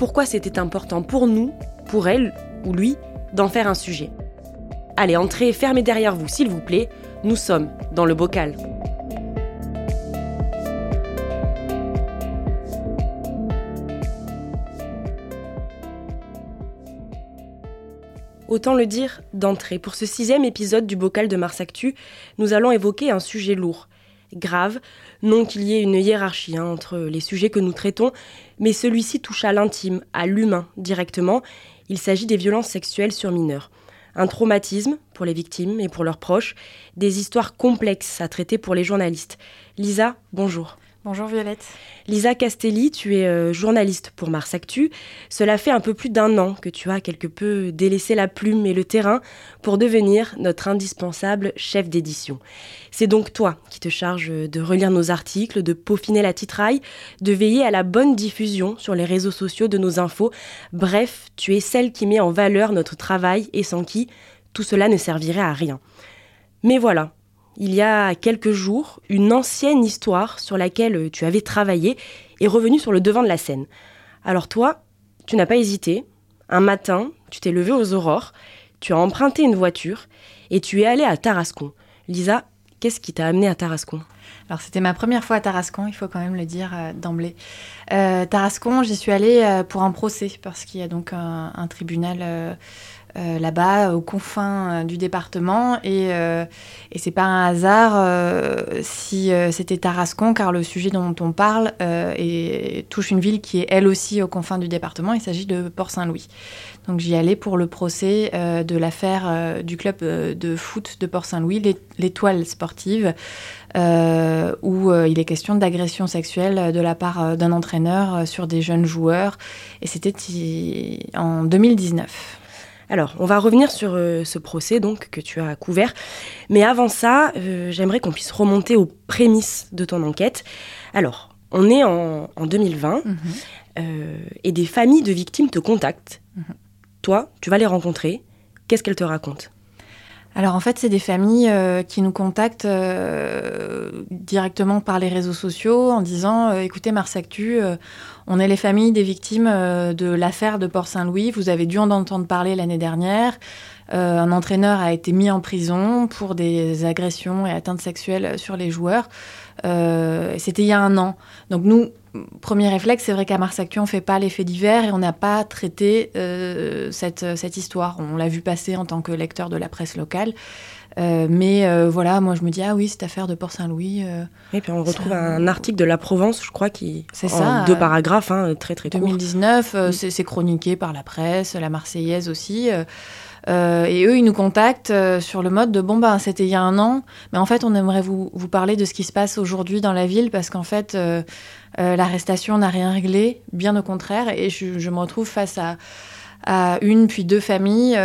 pourquoi c'était important pour nous, pour elle ou lui, d'en faire un sujet. Allez, entrez, fermez derrière vous, s'il vous plaît. Nous sommes dans le bocal. Autant le dire d'entrée. Pour ce sixième épisode du bocal de Mars Actu, nous allons évoquer un sujet lourd, grave, non qu'il y ait une hiérarchie hein, entre les sujets que nous traitons, mais celui-ci touche à l'intime, à l'humain directement. Il s'agit des violences sexuelles sur mineurs. Un traumatisme pour les victimes et pour leurs proches, des histoires complexes à traiter pour les journalistes. Lisa, bonjour. Bonjour Violette. Lisa Castelli, tu es euh, journaliste pour Mars Actu. Cela fait un peu plus d'un an que tu as quelque peu délaissé la plume et le terrain pour devenir notre indispensable chef d'édition. C'est donc toi qui te charges de relire nos articles, de peaufiner la titraille, de veiller à la bonne diffusion sur les réseaux sociaux de nos infos. Bref, tu es celle qui met en valeur notre travail et sans qui tout cela ne servirait à rien. Mais voilà, il y a quelques jours, une ancienne histoire sur laquelle tu avais travaillé est revenue sur le devant de la scène. Alors toi, tu n'as pas hésité. Un matin, tu t'es levé aux aurores, tu as emprunté une voiture et tu es allé à Tarascon. Lisa, qu'est-ce qui t'a amené à Tarascon? Alors c'était ma première fois à Tarascon, il faut quand même le dire euh, d'emblée. Euh, Tarascon, j'y suis allée euh, pour un procès parce qu'il y a donc un, tribunal euh, là-bas, aux confins euh, du département. Et, euh, et c'est pas un hasard si c'était Tarascon, car le sujet dont on parle touche une ville qui est elle aussi aux confins du département. Il s'agit de Port-Saint-Louis. Donc j'y allais pour le procès de l'affaire du club de foot de Port-Saint-Louis, l'étoile sportive, où il est question d'agression sexuelle de la part d'un entraîneur sur des jeunes joueurs. Et c'était en 2019. Alors, on va revenir sur euh, ce procès donc que tu as couvert, mais avant ça, euh, j'aimerais qu'on puisse remonter aux prémices de ton enquête. Alors, on est en, 2020 mhm. euh, et des familles de victimes te contactent. Mhm. Toi, tu vas les rencontrer. Qu'est-ce qu'elles te racontent? Alors en fait, c'est des familles qui nous contactent directement par les réseaux sociaux en disant écoutez Mars Actu, on est les familles des victimes euh, de l'affaire de Port-Saint-Louis. Vous avez dû en entendre parler l'année dernière. Euh, un entraîneur a été mis en prison pour des agressions et atteintes sexuelles sur les joueurs. Euh, c'était il y a un an. Donc nous, premier réflexe, c'est vrai qu'à Mars Actu, on ne fait pas l'effet divers et on n'a pas traité cette, cette histoire. On l'a vu passer en tant que lecteur de la presse locale. Euh, mais euh, voilà, moi je me dis, ah oui, cette affaire de Port-Saint-Louis. Euh, et puis on retrouve un article de la Provence, je crois, qui. C'est ça. Deux paragraphes, hein, très très 2019, mm. c'est chroniqué par la presse, la Marseillaise aussi. Et eux, ils nous contactent sur le mode de bon, ben, c'était il y a un an, mais en fait, on aimerait vous, parler de ce qui se passe aujourd'hui dans la ville parce qu'en fait, l'arrestation n'a rien réglé, bien au contraire, et je, je me retrouve face à, à, une puis deux familles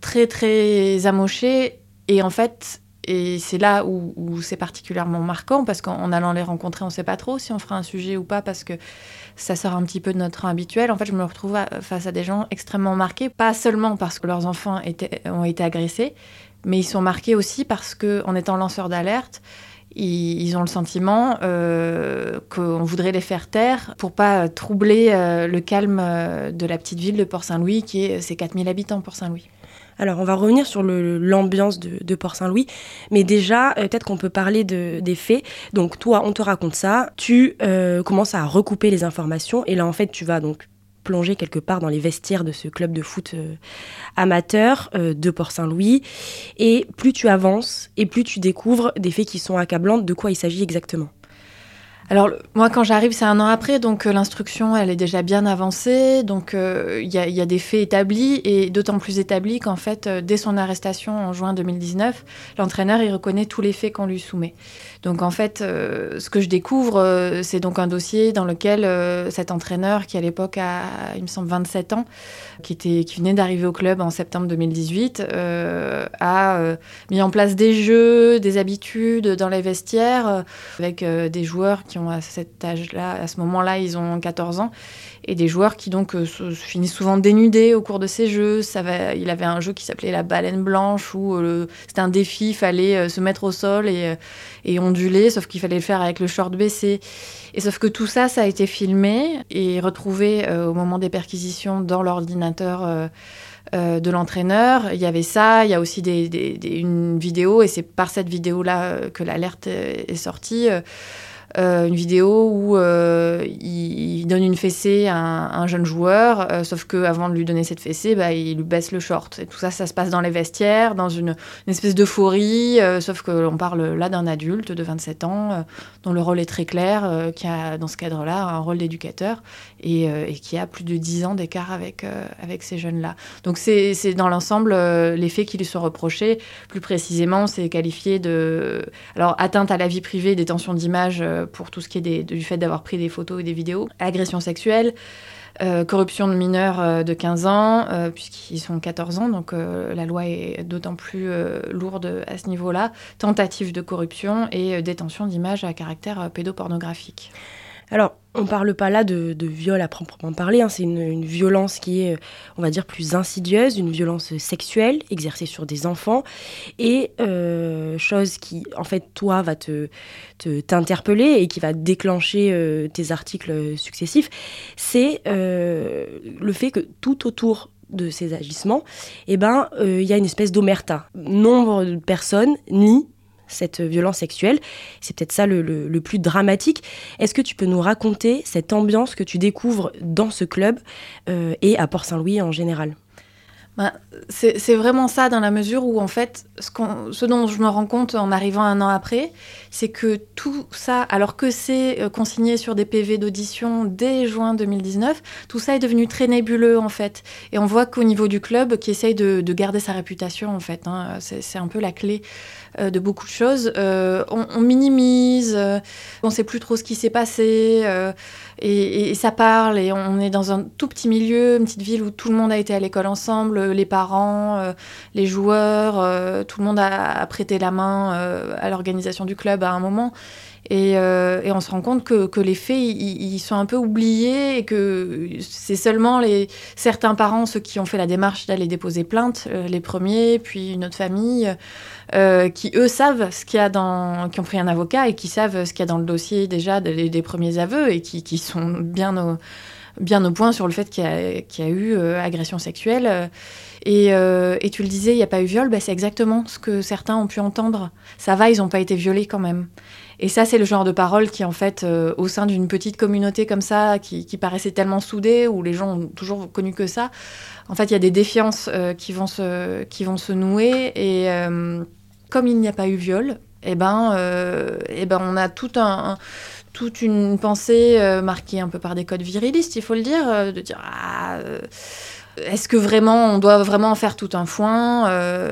très très amochées. Et en fait, et c'est là où, c'est particulièrement marquant, parce qu'en allant les rencontrer, on ne sait pas trop si on fera un sujet ou pas, parce que ça sort un petit peu de notre habituel. En fait, je me retrouve face à des gens extrêmement marqués, pas seulement parce que leurs enfants ont été agressés, mais ils sont marqués aussi parce qu'en étant lanceurs d'alerte, ils, ont le sentiment euh, qu'on voudrait les faire taire pour pas troubler euh, le calme euh, de la petite ville de Port-Saint-Louis, qui est ses 4000 habitants, Port-Saint-Louis. Alors, on va revenir sur l'ambiance de, Port-Saint-Louis, mais déjà, euh, peut-être qu'on peut parler des faits. Donc, toi, on te raconte ça, tu euh, commences à recouper les informations, et là, en fait, tu vas donc plonger quelque part dans les vestiaires de ce club de foot euh, amateur de Port-Saint-Louis. Et plus tu avances et plus tu découvres des faits qui sont accablants. De quoi il s'agit exactement? Alors moi quand j'arrive c'est un an après donc euh, l'instruction elle est déjà bien avancée donc euh, il y, a des faits établis et d'autant plus établis qu'en fait euh, dès son arrestation en juin 2019 l'entraîneur il reconnaît tous les faits qu'on lui soumet. Donc en fait ce que je découvre c'est donc un dossier dans lequel cet entraîneur qui à l'époque a il me semble 27 ans qui était qui venait d'arriver au club en septembre 2018 a mis en place des jeux, des habitudes dans les vestiaires avec des joueurs qui à cet âge-là, à ce moment-là, ils ont 14 ans, et des joueurs qui donc euh, se, finissent souvent dénudés au cours de ces jeux. Ça va, il avait un jeu qui s'appelait la baleine blanche, où euh, c'était un défi, il fallait euh, se mettre au sol et, et onduler, sauf qu'il fallait le faire avec le short baissé. Et sauf que tout ça, ça a été filmé et retrouvé au moment des perquisitions dans l'ordinateur. De l'entraîneur. Il y avait ça, il y a aussi une vidéo, et c'est par cette vidéo-là que l'alerte est sortie. Euh, une vidéo où euh, il, donne une fessée à un, jeune joueur, euh, sauf qu'avant de lui donner cette fessée, bah, il lui baisse le short. Et tout ça, ça se passe dans les vestiaires, dans une, espèce d'euphorie, sauf qu'on parle là d'un adulte de 27 ans, dont le rôle est très clair, qui a dans ce cadre-là un rôle d'éducateur et, qui a plus de 10 ans d'écart avec, avec ces jeunes-là. Donc c'est dans l'ensemble les faits qui lui sont reprochés. Plus précisément, c'est qualifié de alors atteinte à la vie privée, détention d'images pour tout ce qui est du fait d'avoir pris des photos et des vidéos, agression sexuelle, euh, corruption de mineurs euh, de 15 ans, euh, puisqu'ils sont 14 ans, donc la loi est d'autant plus lourde à ce niveau-là, tentative de corruption et détention d'images à caractère pédopornographique. Alors, on ne parle pas là de, viol à proprement parler, hein. c'est une, violence qui est, on va dire, plus insidieuse, une violence sexuelle exercée sur des enfants, et euh, chose qui, en fait, toi, va te t'interpeller et qui va déclencher euh, tes articles successifs, c'est euh, le fait que tout autour de ces agissements, eh ben, il y a une espèce d'omerta. Nombre de personnes nient cette violence sexuelle. C'est peut-être ça le, plus dramatique. Est-ce que tu peux nous raconter cette ambiance que tu découvres dans ce club euh, et à Port-Saint-Louis en général? Bah, c'est vraiment ça dans la mesure où en fait ce, dont je me rends compte en arrivant un an après, c'est que tout ça, alors que c'est euh, consigné sur des PV d'audition dès juin 2019, tout ça est devenu très nébuleux en fait. Et on voit qu'au niveau du club qui essaye de, garder sa réputation en fait, hein, c'est un peu la clé de beaucoup de choses, euh, on, minimise, on ne sait plus trop ce qui s'est passé. Et, ça parle, et on est dans un tout petit milieu, une petite ville où tout le monde a été à l'école ensemble, les parents, euh, les joueurs, euh, tout le monde a, prêté la main euh, à l'organisation du club à un moment. Et, on se rend compte que, les faits, ils sont un peu oubliés et que c'est seulement les, certains parents, ceux qui ont fait la démarche d'aller déposer plainte, les premiers, puis une autre famille, qui eux savent ce qu'il y a dans, qui ont pris un avocat et qui savent ce qu'il y a dans le dossier déjà des, premiers aveux et qui, sont bien au, bien au point sur le fait qu'il y, a eu agression sexuelle. Euh, et, tu le disais, il n'y a pas eu viol, bah, c'est exactement ce que certains ont pu entendre. Ça va, ils n'ont pas été violés quand même. Et ça, c'est le genre de parole qui, en fait, euh, au sein d'une petite communauté comme ça, qui, paraissait tellement soudée, où les gens ont toujours connu que ça, en fait, il y a des défiances euh, qui, vont se, qui vont se nouer. Et comme il n'y a pas eu viol, eh ben, eh ben, on a tout un, toute une pensée marquée un peu par des codes virilistes, il faut le dire, de dire ah, est-ce que vraiment on doit vraiment en faire tout un foin,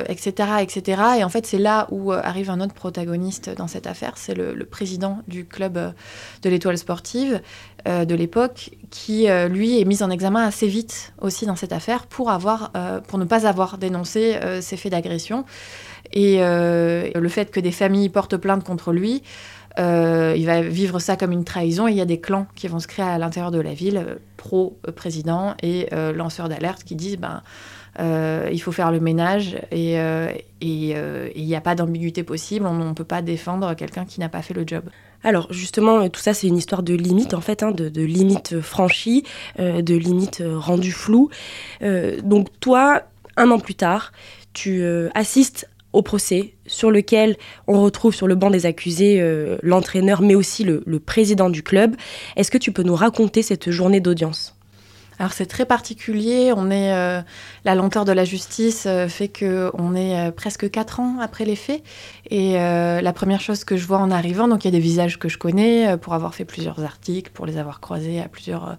etc., euh, etc. Et en fait, c'est là où euh, arrive un autre protagoniste dans cette affaire, c'est le, président du club euh, de l'étoile sportive de l'époque, qui lui est mis en examen assez vite aussi dans cette affaire pour pour ne pas avoir dénoncé ces faits d'agression et le fait que des familles portent plainte contre lui. Euh, il va vivre ça comme une trahison il y a des clans qui vont se créer à l'intérieur de la ville, euh, pro-président et euh, lanceurs d'alerte qui disent ben, il faut faire le ménage et il n'y a pas d'ambiguïté possible, on ne peut pas défendre quelqu'un qui n'a pas fait le job. Alors justement, tout ça c'est une histoire de limites en fait, hein, de, de, limites franchies, de limites rendues floues. donc toi, un an plus tard, tu assistes au procès, sur lequel on retrouve sur le banc des accusés euh, l'entraîneur, mais aussi le, président du club. Est-ce que tu peux nous raconter cette journée d'audience? Alors c'est très particulier. On est euh, la lenteur de la justice euh, fait que on est presque quatre ans après les faits. Et la première chose que je vois en arrivant, donc il y a des visages que je connais pour avoir fait plusieurs articles, pour les avoir croisés à plusieurs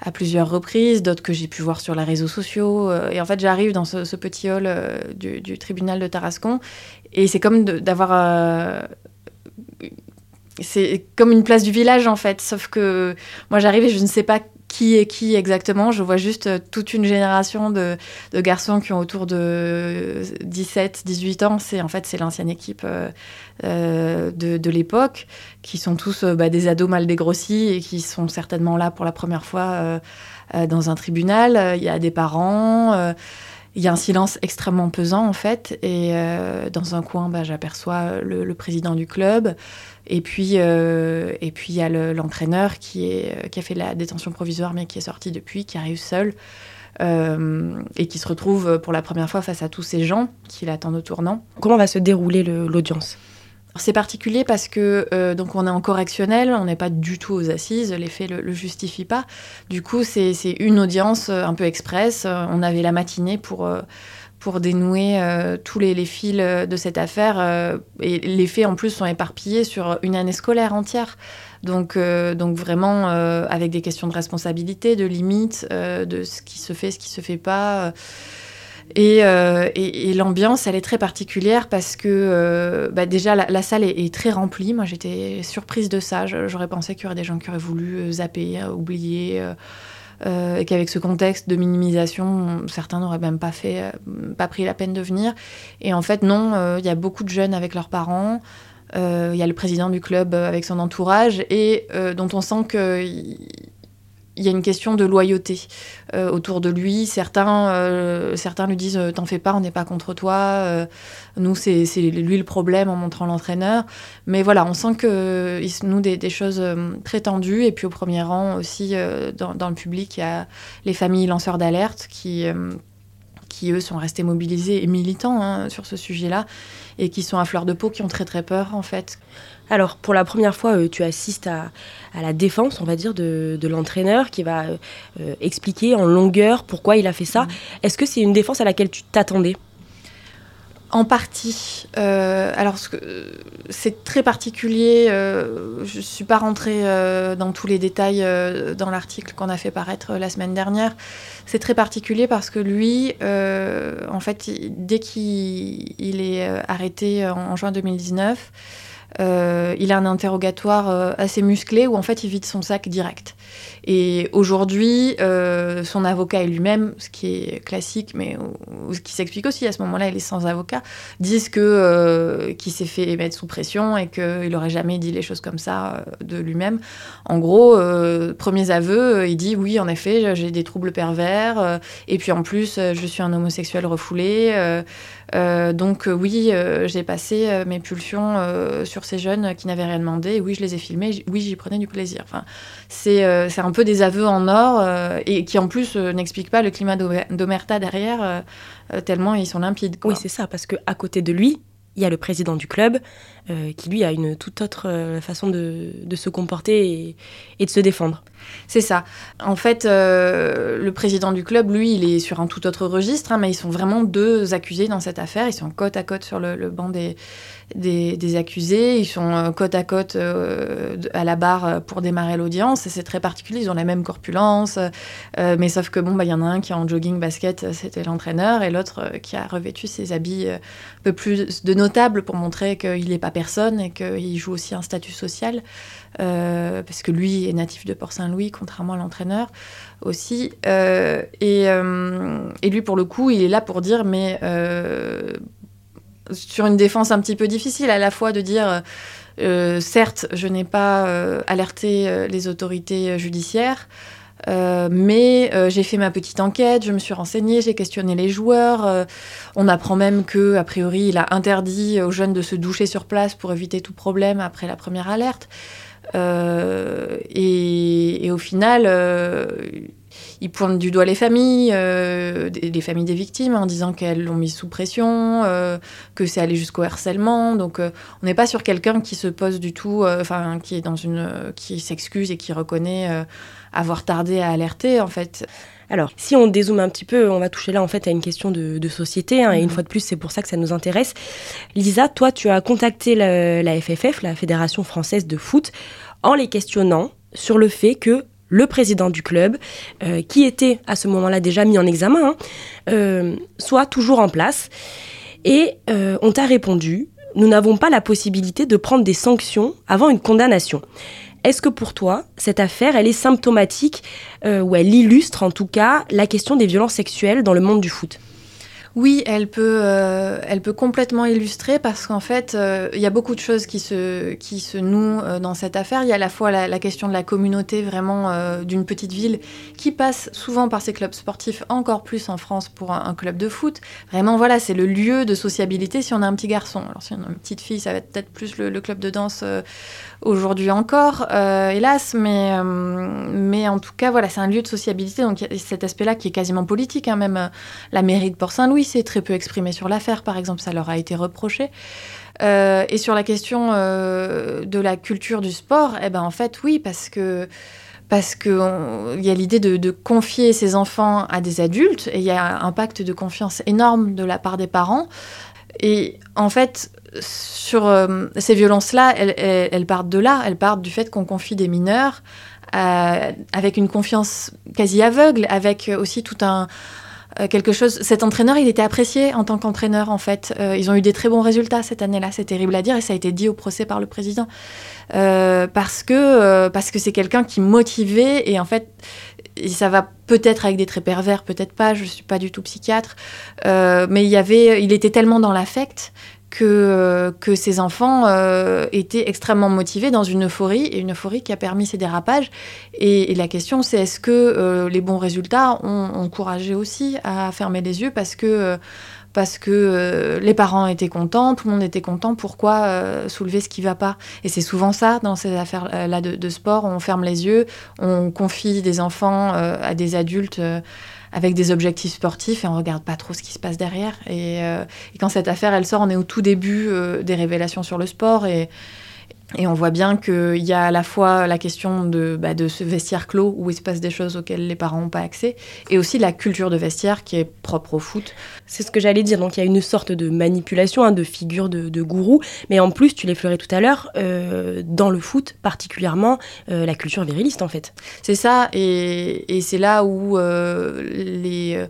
à plusieurs reprises, d'autres que j'ai pu voir sur les réseaux sociaux. Et en fait, j'arrive dans ce, petit hall du, du, tribunal de Tarascon, et c'est comme d'avoir c'est comme une place du village en fait, sauf que moi j'arrive et je ne sais pas qui est qui exactement. Je vois juste euh, toute une génération de, garçons qui ont autour de 17, 18 ans. C'est en fait c'est l'ancienne équipe euh, euh, de, l'époque, qui sont tous bah, des ados mal dégrossis et qui sont certainement là pour la première fois dans un tribunal. Il y a des parents. il y a un silence extrêmement pesant en fait, et dans un coin, bah, j'aperçois le, président du club, et puis, euh, et puis il y a l'entraîneur qui, est, qui a fait la détention provisoire, mais qui est sorti depuis, qui arrive seul. Euh, et qui se retrouve pour la première fois face à tous ces gens qui l'attendent au tournant. Comment va se dérouler l'audience? C'est particulier parce que euh, donc on est en correctionnel, on n'est pas du tout aux assises, les faits le, le justifient pas. Du coup, c'est une audience un peu express. On avait la matinée pour pour dénouer euh, tous les, fils euh, de cette affaire. Euh, et les faits, en plus, sont éparpillés sur une année scolaire entière. Donc, donc vraiment, avec des questions de responsabilité, de limites, de ce qui se fait, ce qui se fait pas. Et, et, l'ambiance, elle est très particulière parce que bah, déjà, la, salle est, très remplie. Moi, j'étais surprise de ça. J'aurais pensé qu'il y aurait des gens qui auraient voulu zapper, oublier. Euh, et qu'avec ce contexte de minimisation, certains n'auraient même pas fait, euh, pas pris la peine de venir. Et en fait, non, euh, il y a beaucoup de jeunes avec leurs parents. Il y a le président du club avec son entourage et dont on sent que il y a une question de loyauté euh, autour de lui. Certains, euh, certains lui disent euh, T'en fais pas, on n'est pas contre toi. nous, c'est lui le problème en montrant l'entraîneur. Mais voilà, on sent que se noue des, des, choses très tendues. Et puis au premier rang aussi, dans, dans, le public, il y a les familles lanceurs d'alerte qui qui eux sont restés mobilisés et militants hein, sur ce sujet-là et qui sont à fleur de peau, qui ont très très peur en fait. Alors pour la première fois, euh, tu assistes à, la défense, on va dire, de, l'entraîneur qui va euh, expliquer en longueur pourquoi il a fait ça. Mmh. Est-ce que c'est une défense à laquelle tu t'attendais? En partie. Euh, alors, c'est très particulier. Euh, je ne suis pas rentrée euh, dans tous les détails dans l'article qu'on a fait paraître la semaine dernière. C'est très particulier parce que lui, en fait, dès qu'il est arrêté en juin 2019, euh, il a un interrogatoire euh, assez musclé où en fait il vide son sac direct. Et aujourd'hui, euh, son avocat et lui-même, ce qui est classique, mais ce qui s'explique aussi à ce moment-là, il est sans avocat, disent que qu'il s'est fait mettre sous pression et qu'il n'aurait jamais dit les choses comme ça de lui-même. En gros, premiers aveux, il dit oui, en effet, j'ai des troubles pervers, et puis en plus, je suis un homosexuel refoulé. Donc oui, j'ai passé mes pulsions sur ces jeunes qui n'avaient rien demandé. oui, je les ai filmés. Oui, j'y prenais du plaisir. Enfin, c'est euh, un peu des aveux en or euh, et qui en plus euh, n'expliquent pas le climat d'omerta derrière, tellement ils sont limpides. Oui, c'est ça, parce qu'à côté de lui, il y a le président du club euh, qui lui a une toute autre euh, façon de, se comporter et, de se défendre. C'est ça. En fait, euh, le président du club, lui, il est sur un tout autre registre, hein, mais ils sont vraiment deux accusés dans cette affaire. Ils sont côte à côte sur le, banc des, accusés. Ils sont côte à côte à la barre pour démarrer l'audience. C'est très particulier. Ils ont la même corpulence, mais sauf que bon, bah, il y en a un qui est en jogging basket, c'était l'entraîneur, et l'autre qui a revêtu ses habits un peu plus de notable pour montrer qu'il n'est pas personne et qu'il joue aussi un statut social, euh, parce que lui est natif de Port-Saint-Louis, contrairement à l'entraîneur aussi. Euh, et, euh, et, lui, pour le coup, il est là pour dire, mais sur une défense un petit peu difficile, à la fois de dire... certes, je n'ai pas alerté les autorités judiciaires, euh, mais euh, j'ai fait ma petite enquête, je me suis renseignée, j'ai questionné les joueurs. Euh, on apprend même que, a priori, il a interdit aux jeunes de se doucher sur place pour éviter tout problème après la première alerte. Et, et, au final, il pointe du doigt les familles, les familles des victimes, en disant qu'elles l'ont mis sous pression, que c'est allé jusqu'au harcèlement. Donc, on n'est pas sur quelqu'un qui se pose du tout, enfin, qui est dans une, qui s'excuse et qui reconnaît avoir tardé à alerter, en fait. Alors, si on dézoome un petit peu, on va toucher là en fait à une question de, société, hein, et une Mhm. fois de plus, c'est pour ça que ça nous intéresse. Lisa, toi, tu as contacté la, la FFF, la Fédération française de foot, en les questionnant sur le fait que le président du club, euh, qui était à ce moment-là déjà mis en examen, hein, euh, soit toujours en place. Et euh, on t'a répondu, nous n'avons pas la possibilité de prendre des sanctions avant une condamnation. Est-ce que pour toi, cette affaire, elle est symptomatique ou elle illustre en tout cas la question des violences sexuelles dans le monde du foot? Oui, elle peut, euh, elle peut complètement illustrer parce qu'en fait, euh, il y a beaucoup de choses qui se, nouent euh, dans cette affaire. Il y a à la fois la, question de la communauté vraiment d'une petite ville qui passe souvent par ces clubs sportifs, encore plus en France pour un, club de foot. Vraiment, voilà, c'est le lieu de sociabilité si on a un petit garçon. Alors si on a une petite fille, ça va être peut-être plus le, club de danse aujourd'hui encore, hélas. Mais, en tout cas, voilà, c'est un lieu de sociabilité. Donc y a cet aspect-là qui est quasiment politique, hein, même. la mairie de Port-Saint-Louis très peu exprimée sur l'affaire, par exemple, ça leur a été reproché. Euh, et sur la question euh, de la culture du sport, eh ben en fait oui, parce que parce qu'il y a l'idée de, confier ses enfants à des adultes et il y a un pacte de confiance énorme de la part des parents. Et en fait, sur euh, ces violences-là, elles, partent de là, elles partent du fait qu'on confie des mineurs avec une confiance quasi aveugle, avec aussi tout un euh, quelque chose. Cet entraîneur, il était apprécié en tant qu'entraîneur en fait. Euh, ils ont eu des très bons résultats cette année-là. C'est terrible à dire et ça a été dit au procès par le président Euh, parce que que c'est quelqu'un qui motivait et en fait et ça va peut-être avec des traits pervers, peut-être pas. Je suis pas du tout psychiatre, mais il avait, il était tellement dans l'affect que, euh, que ces enfants euh, étaient extrêmement motivés dans une euphorie, et une euphorie qui a permis ces dérapages. Et, la question, c'est est-ce que euh, les bons résultats ont encouragé aussi à fermer les yeux parce que, parce que euh, les parents étaient contents, tout le monde était content, pourquoi euh, soulever ce qui va pas? Et c'est souvent ça dans ces affaires-là de, de sport, on ferme les yeux, on confie des enfants euh, à des adultes. euh, avec des objectifs sportifs et on regarde pas trop ce qui se passe derrière. Et, euh, et quand cette affaire elle sort, on est au tout début euh, des révélations sur le sport et, et on voit bien qu'il y a à la fois la question de, bah, de ce vestiaire clos où il se passe des choses auxquelles les parents n'ont pas accès et aussi la culture de vestiaire qui est propre au foot. C'est ce que j'allais dire. Donc il y a une sorte de manipulation, hein, de figure de, de gourou. Mais en plus, tu l'effleurais tout à l'heure, euh, dans le foot particulièrement, euh, la culture viriliste en fait. C'est ça, et, et c'est là où euh, les,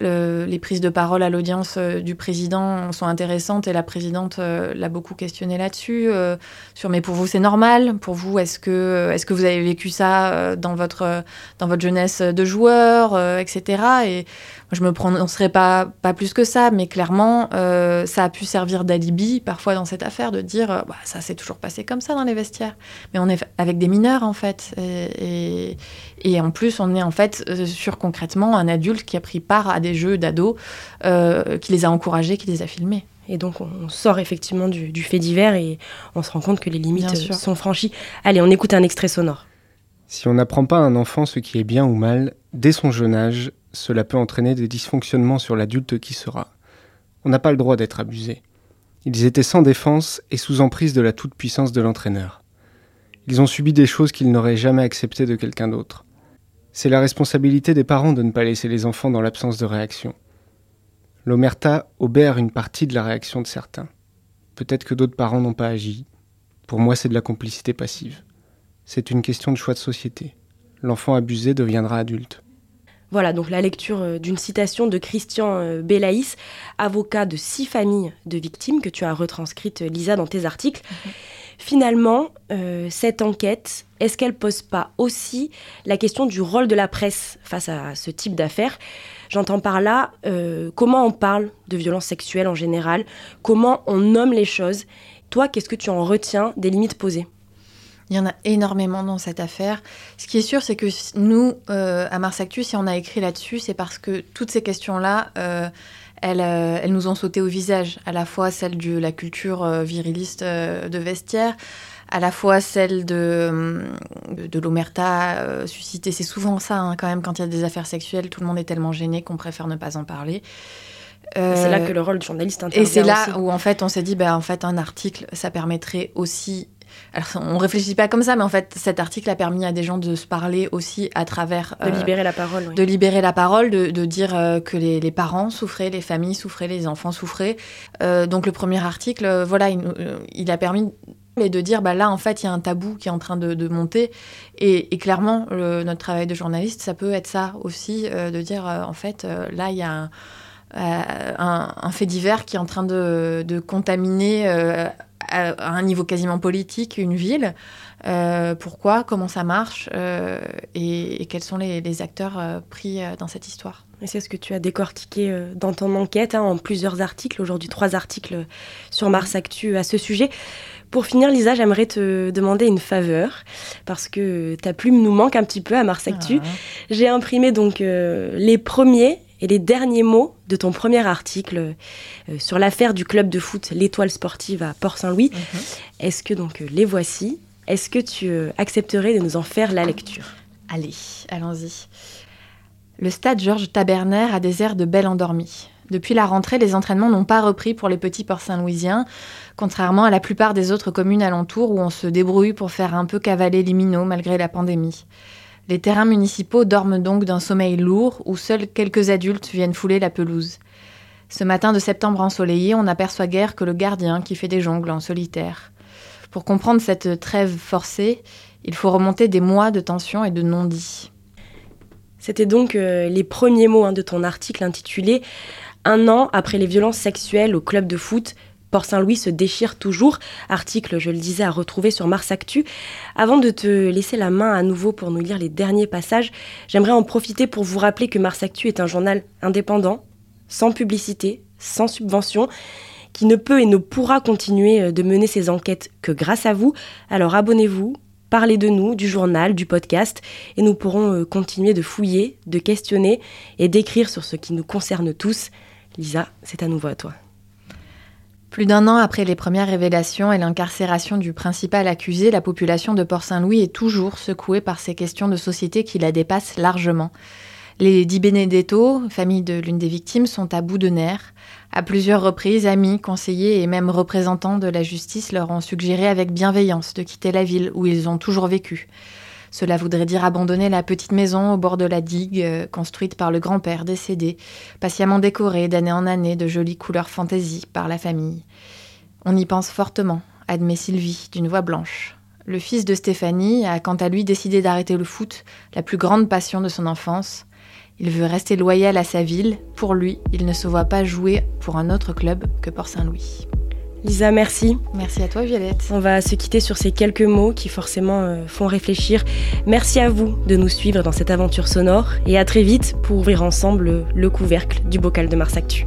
le- les prises de parole à l'audience euh, du président sont intéressantes, et la présidente euh, l'a beaucoup questionné là-dessus, euh, sur mais pour vous c'est normal, pour vous est-ce que, est-ce que vous avez vécu ça dans votre, dans votre jeunesse de joueur, etc. Et je me prononcerai pas, pas plus que ça, mais clairement, ça a pu servir d'alibi parfois dans cette affaire de dire euh, bah, ça s'est toujours passé comme ça dans les vestiaires. Mais on est avec des mineurs en fait. Et, et, et en plus, on est en fait sur concrètement un adulte qui a pris part à des jeux d'ados, euh, qui les a encouragés, qui les a filmés. Et donc on, sort effectivement du, du fait divers et on se rend compte que les limites sont franchies. Allez, on écoute un extrait sonore. Si on n'apprend pas à un enfant ce qui est bien ou mal, dès son jeune âge, cela peut entraîner des dysfonctionnements sur l'adulte qui sera. On n'a pas le droit d'être abusé. Ils étaient sans défense et sous emprise de la toute-puissance de l'entraîneur. Ils ont subi des choses qu'ils n'auraient jamais acceptées de quelqu'un d'autre. C'est la responsabilité des parents de ne pas laisser les enfants dans l'absence de réaction. L'omerta obère une partie de la réaction de certains. Peut-être que d'autres parents n'ont pas agi. Pour moi, c'est de la complicité passive. C'est une question de choix de société. L'enfant abusé deviendra adulte. Voilà, donc la lecture euh, d'une citation de Christian euh, Belaïs, avocat de six familles de victimes que tu as retranscrite, euh, Lisa, dans tes articles. Finalement, euh, cette enquête, est-ce qu'elle pose pas aussi la question du rôle de la presse face à ce type d'affaires? J'entends par là euh, comment on parle de violences sexuelles en général, comment on nomme les choses? Toi, qu'est-ce que tu en retiens des limites posées? Il y en a énormément dans cette affaire. Ce qui est sûr, c'est que nous, euh, à Mars Actu, si on a écrit là-dessus, c'est parce que toutes ces questions-là, elles, euh, elles nous ont sauté au visage. À la fois celle de la culture euh, viriliste euh, de vestiaire, à la fois celle de, hum, de, l'omerta suscitée. C'est souvent ça, hein, quand même, quand il y a des affaires sexuelles, tout le monde est tellement gêné qu'on préfère ne pas en parler. C'est là que le rôle du journaliste intervient et c'est là aussi. où en fait on s'est dit, bah, en fait un article, ça permettrait aussi Alors, on réfléchit pas comme ça, mais en fait, cet article a permis à des gens de se parler aussi à travers. De libérer la parole. Oui. De libérer la parole, de, de dire que les, les, parents souffraient, les familles souffraient, les enfants souffraient. donc, le premier article, voilà, il, il a permis et de dire bah là en fait il y a un tabou qui est en train de, de monter et, et clairement le, notre travail de journaliste ça peut être ça aussi euh, de dire euh, en fait euh, là il y a un, un, un, fait divers qui est en train de, de contaminer à, à, un niveau quasiment politique une ville. Pourquoi? Comment ça marche? Et, et, quels sont les, les acteurs pris dans cette histoire? Et c'est ce que tu as décortiqué dans ton enquête hein, en plusieurs articles. Aujourd'hui trois articles sur Mars Actu à ce sujet. Pour finir, Lisa, j'aimerais te demander une faveur, parce que ta plume nous manque un petit peu à Mars Actu. Ah. J'ai imprimé donc euh, les premiers et les derniers mots de ton premier article euh, sur l'affaire du club de foot L'Étoile Sportive à Port-Saint-Louis. -hmm. Est-ce que donc les voici? Est-ce que tu euh, accepterais de nous en faire la lecture? Allez, allons-y. Le stade Georges Taberner a des airs de belle endormie. Depuis la rentrée, les entraînements n'ont pas repris pour les petits Port-Saint-Louisiens, contrairement à la plupart des autres communes alentours où on se débrouille pour faire un peu cavaler les minots malgré la pandémie. Les terrains municipaux dorment donc d'un sommeil lourd où seuls quelques adultes viennent fouler la pelouse. Ce matin de septembre ensoleillé, on n'aperçoit guère que le gardien qui fait des jongles en solitaire. Pour comprendre cette trêve forcée, il faut remonter des mois de tension et de non-dits. C'était donc euh, les premiers mots hein, de ton article intitulé Un an après les violences sexuelles au club de foot, Port-Saint-Louis se déchire toujours. Article, je le disais, à retrouver sur Mars Actu. Avant de te laisser la main à nouveau pour nous lire les derniers passages, j'aimerais en profiter pour vous rappeler que Mars Actu est un journal indépendant, sans publicité, sans subvention, qui ne peut et ne pourra continuer euh, de mener ses enquêtes que grâce à vous. Alors abonnez-vous, parlez de nous, du journal, du podcast, et nous pourrons euh, continuer de fouiller, de questionner et d'écrire sur ce qui nous concerne tous. Lisa, c'est à nouveau à toi. Plus d'un an après les premières révélations et l'incarcération du principal accusé, la population de Port-Saint-Louis est toujours secouée par ces questions de société qui la dépassent largement. Les Di Benedetto, famille de l'une des victimes, sont à bout de nerfs. À plusieurs reprises, amis, conseillers et même représentants de la justice leur ont suggéré avec bienveillance de quitter la ville où ils ont toujours vécu. Cela voudrait dire abandonner la petite maison au bord de la digue, euh, construite par le grand-père décédé, patiemment décorée d'année en année de jolies couleurs fantaisie par la famille. On y pense fortement, admet Sylvie, d'une voix blanche. Le fils de Stéphanie a quant à lui décidé d'arrêter le foot, la plus grande passion de son enfance. Il veut rester loyal à sa ville. Pour lui, il ne se voit pas jouer pour un autre club que Port-Saint-Louis. Lisa, merci. Merci à toi, Violette. On va se quitter sur ces quelques mots qui forcément euh, font réfléchir. Merci à vous de nous suivre dans cette aventure sonore et à très vite pour ouvrir ensemble le couvercle du bocal de Mars Actu.